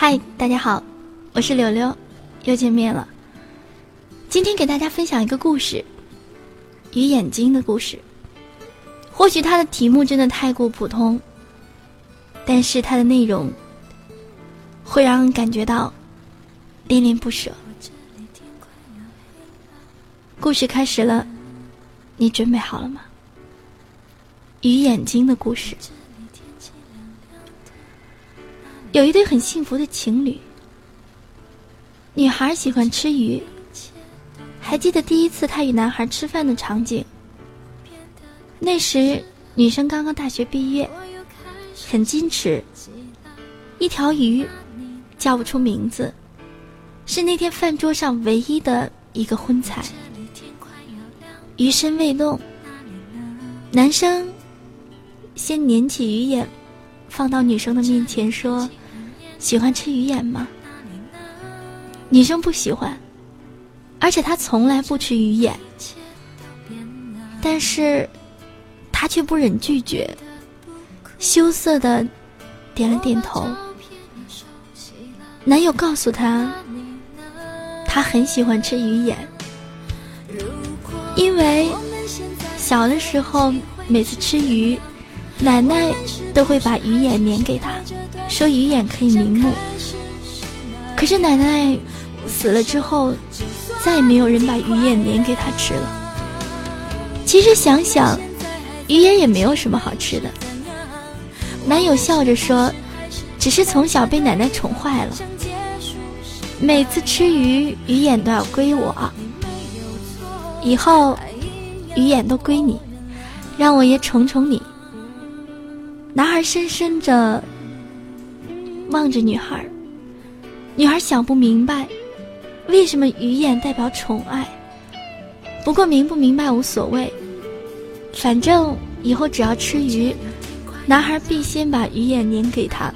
嗨，大家好，我是柳柳，又见面了。今天给大家分享一个故事，鱼眼睛的故事。或许它的题目真的太过普通，但是它的内容会让人感觉到恋恋不舍。故事开始了，你准备好了吗？鱼眼睛的故事。有一对很幸福的情侣，女孩喜欢吃鱼。还记得第一次她与男孩吃饭的场景。那时女生刚刚大学毕业，很矜持。一条鱼，叫不出名字，是那天饭桌上唯一的一个荤菜。鱼身未动，男生先捻起鱼眼，放到女生的面前说。喜欢吃鱼眼吗？女生不喜欢，而且她从来不吃鱼眼。但是，她却不忍拒绝，羞涩的点了点头。男友告诉她，他很喜欢吃鱼眼，因为小的时候每次吃鱼，奶奶都会把鱼眼粘给他。说鱼眼可以明目，可是奶奶死了之后，再也没有人把鱼眼粘给他吃了。其实想想，鱼眼也没有什么好吃的。男友笑着说：“只是从小被奶奶宠坏了，每次吃鱼，鱼眼都要归我。以后，鱼眼都归你，让我也宠宠你。”男孩深深着。望着女孩，女孩想不明白，为什么鱼眼代表宠爱。不过明不明白无所谓，反正以后只要吃鱼，男孩必先把鱼眼粘给她，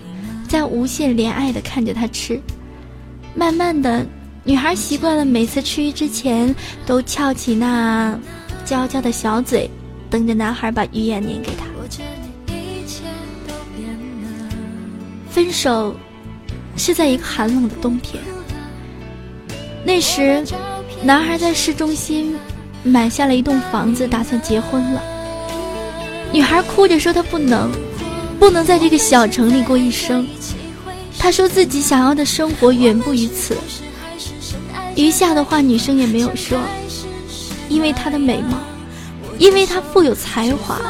再无限怜爱的看着她吃。慢慢的，女孩习惯了每次吃鱼之前都翘起那娇娇的小嘴，等着男孩把鱼眼粘给她。分手是在一个寒冷的冬天。那时，男孩在市中心买下了一栋房子，打算结婚了。女孩哭着说：“她不能，不能在这个小城里过一生。”她说自己想要的生活远不于此。余下的话，女生也没有说，因为她的美貌，因为她富有才华。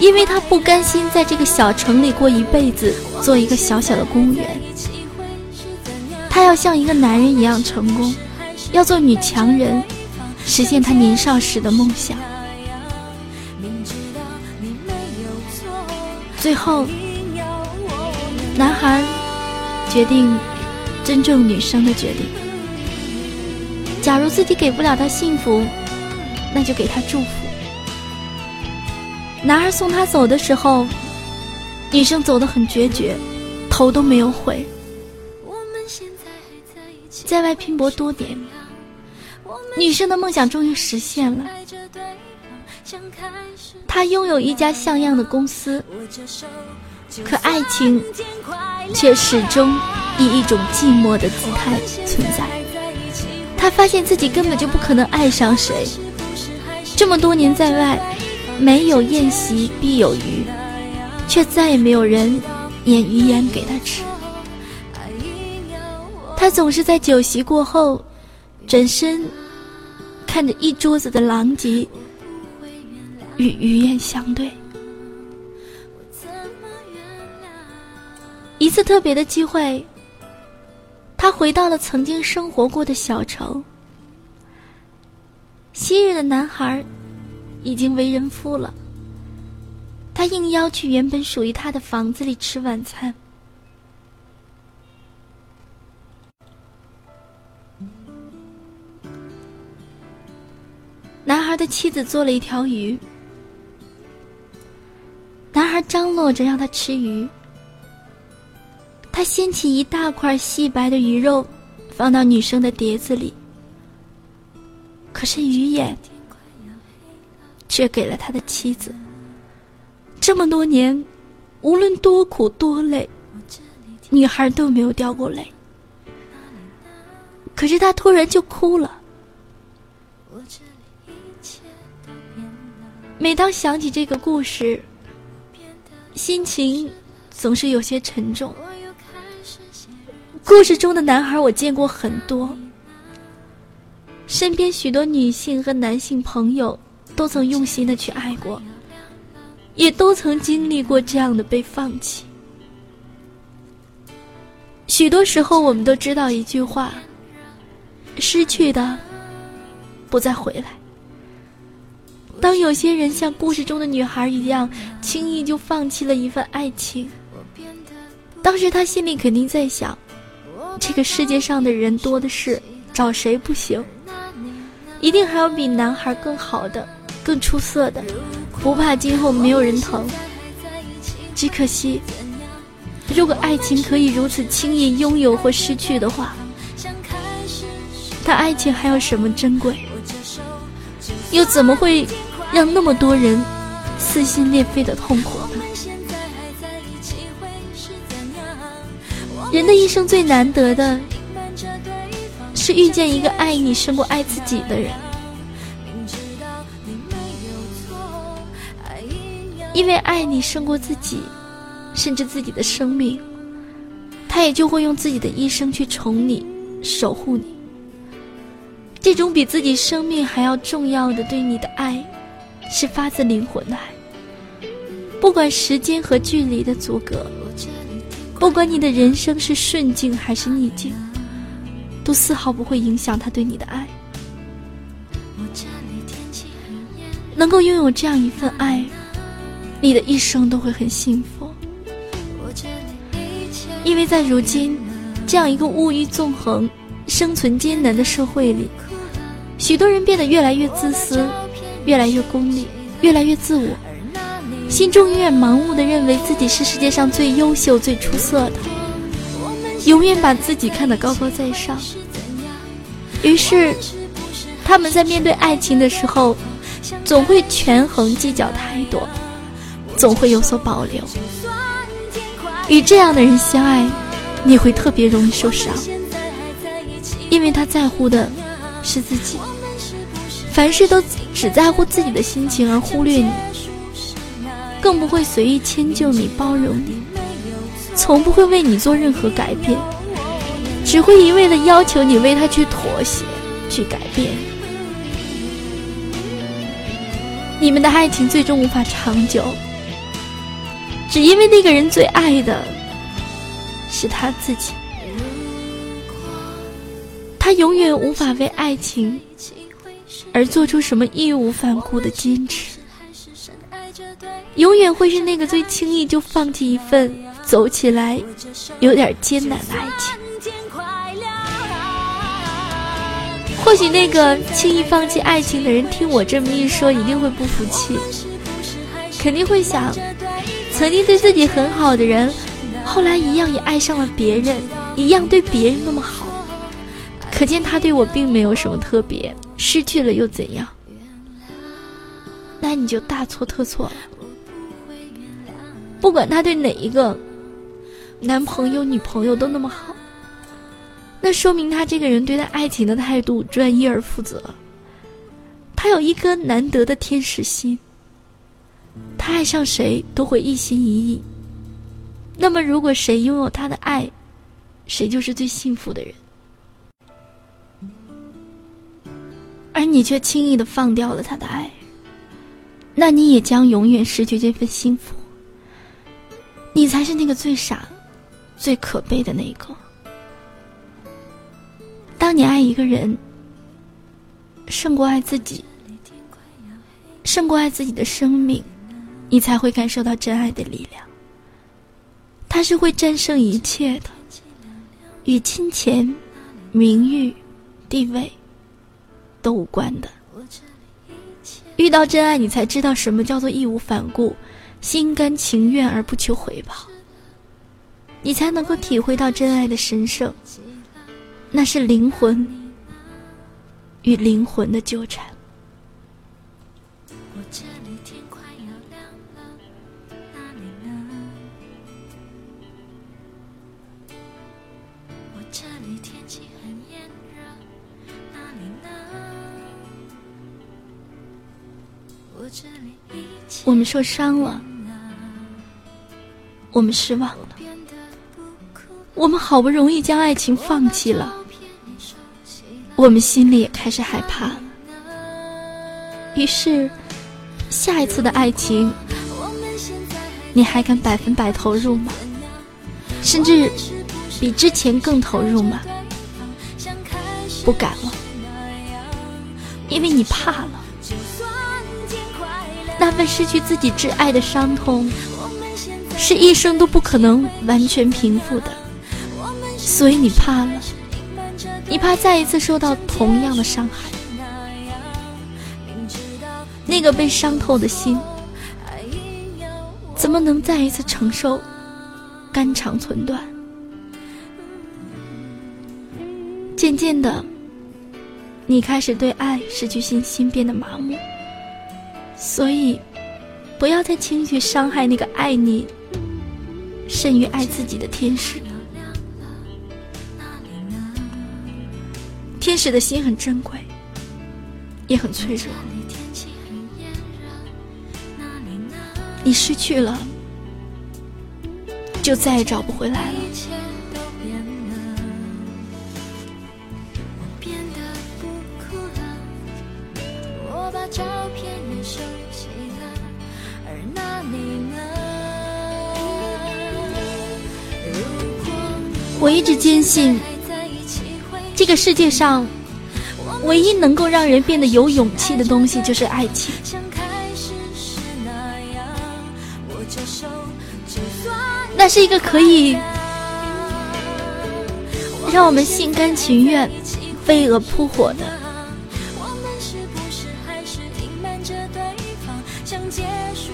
因为他不甘心在这个小城里过一辈子，做一个小小的公务员。他要像一个男人一样成功，要做女强人，实现他年少时的梦想。最后，男孩决定尊重女生的决定。假如自己给不了她幸福，那就给她祝福。男孩送她走的时候，女生走得很决绝，头都没有回。在外拼搏多年，女生的梦想终于实现了。她拥有一家像样的公司，可爱情却始终以一种寂寞的姿态存在。她发现自己根本就不可能爱上谁。这么多年在外。没有宴席必有鱼，却再也没有人演鱼眼给他吃。他总是在酒席过后，转身看着一桌子的狼藉，与鱼眼相对。一次特别的机会，他回到了曾经生活过的小城。昔日的男孩。已经为人夫了，他应邀去原本属于他的房子里吃晚餐。男孩的妻子做了一条鱼，男孩张罗着让他吃鱼。他掀起一大块细白的鱼肉，放到女生的碟子里。可是鱼眼。却给了他的妻子。这么多年，无论多苦多累，女孩都没有掉过泪。可是她突然就哭了。每当想起这个故事，心情总是有些沉重。故事中的男孩我见过很多，身边许多女性和男性朋友都曾用心的去爱过，也都曾经历过这样的被放弃。许多时候，我们都知道一句话：失去的不再回来。当有些人像故事中的女孩一样，轻易就放弃了一份爱情，当时他心里肯定在想。这个世界上的人多的是，找谁不行？一定还有比男孩更好的、更出色的，不怕今后没有人疼。只可惜，如果爱情可以如此轻易拥有或失去的话，那爱情还有什么珍贵？又怎么会让那么多人撕心裂肺的痛苦呢？人的一生最难得的，是遇见一个爱你胜过爱自己的人。因为爱你胜过自己，甚至自己的生命，他也就会用自己的一生去宠你、守护你。这种比自己生命还要重要的对你的爱，是发自灵魂的爱，不管时间和距离的阻隔。不管你的人生是顺境还是逆境，都丝毫不会影响他对你的爱。能够拥有这样一份爱，你的一生都会很幸福。因为在如今这样一个物欲纵横、生存艰难的社会里，许多人变得越来越自私，越来越功利，越来越自我。心中永远盲目的认为自己是世界上最优秀、最出色的，永远把自己看得高高在上。于是，他们在面对爱情的时候，总会权衡计较太多，总会有所保留。与这样的人相爱，你会特别容易受伤，因为他在乎的是自己，凡事都只在乎自己的心情，而忽略你。更不会随意迁就你、包容你，从不会为你做任何改变，只会一味的要求你为他去妥协、去改变。你们的爱情最终无法长久，只因为那个人最爱的是他自己，他永远无法为爱情而做出什么义无反顾的坚持。永远会是那个最轻易就放弃一份走起来有点艰难的爱情。或许那个轻易放弃爱情的人，听我这么一说，一定会不服气，肯定会想：曾经对自己很好的人，后来一样也爱上了别人，一样对别人那么好，可见他对我并没有什么特别，失去了又怎样？那你就大错特错了。不管他对哪一个男朋友、女朋友都那么好，那说明他这个人对待爱情的态度专一而负责。他有一颗难得的天使心，他爱上谁都会一心一意。那么，如果谁拥有他的爱，谁就是最幸福的人。而你却轻易的放掉了他的爱，那你也将永远失去这份幸福。你才是那个最傻、最可悲的那一个。当你爱一个人，胜过爱自己，胜过爱自己的生命，你才会感受到真爱的力量。它是会战胜一切的，与金钱、名誉、地位都无关的。遇到真爱，你才知道什么叫做义无反顾。心甘情愿而不求回报，你才能够体会到真爱的神圣。那是灵魂与灵魂的纠缠。我们受伤了，我们失望了，我们好不容易将爱情放弃了，我们心里也开始害怕了。于是，下一次的爱情，你还敢百分百投入吗？甚至比之前更投入吗？不敢了，因为你怕了。那份失去自己挚爱的伤痛，是一生都不可能完全平复的，所以你怕了，你怕再一次受到同样的伤害。那个被伤透的心，怎么能再一次承受肝肠寸断？渐渐的，你开始对爱失去信心，变得麻木。所以，不要再轻易去伤害那个爱你甚于爱自己的天使。天使的心很珍贵，也很脆弱。你失去了，就再也找不回来了。我一直坚信，这个世界上唯一能够让人变得有勇气的东西就是爱情。那是一个可以让我们心甘情愿、飞蛾扑火的。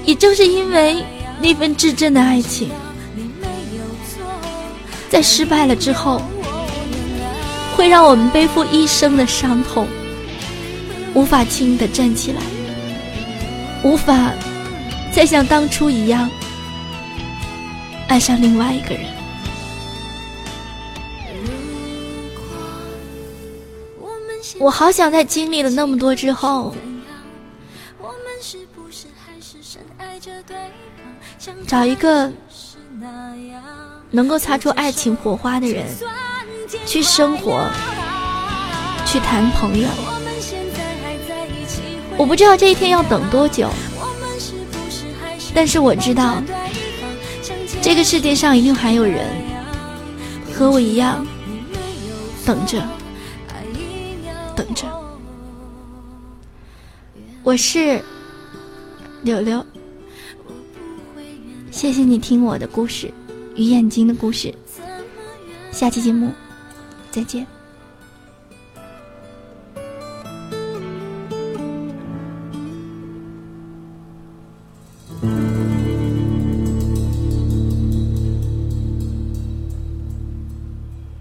也正是因为那份至真的爱情。在失败了之后，会让我们背负一生的伤痛，无法轻易的站起来，无法再像当初一样爱上另外一个人。我好想在经历了那么多之后，找一个。能够擦出爱情火花的人，去生活，去谈朋友。我不知道这一天要等多久，但是我知道，这个世界上一定还有人和我一样等着，等着。我是柳柳，谢谢你听我的故事。于眼睛的故事，下期节目再见。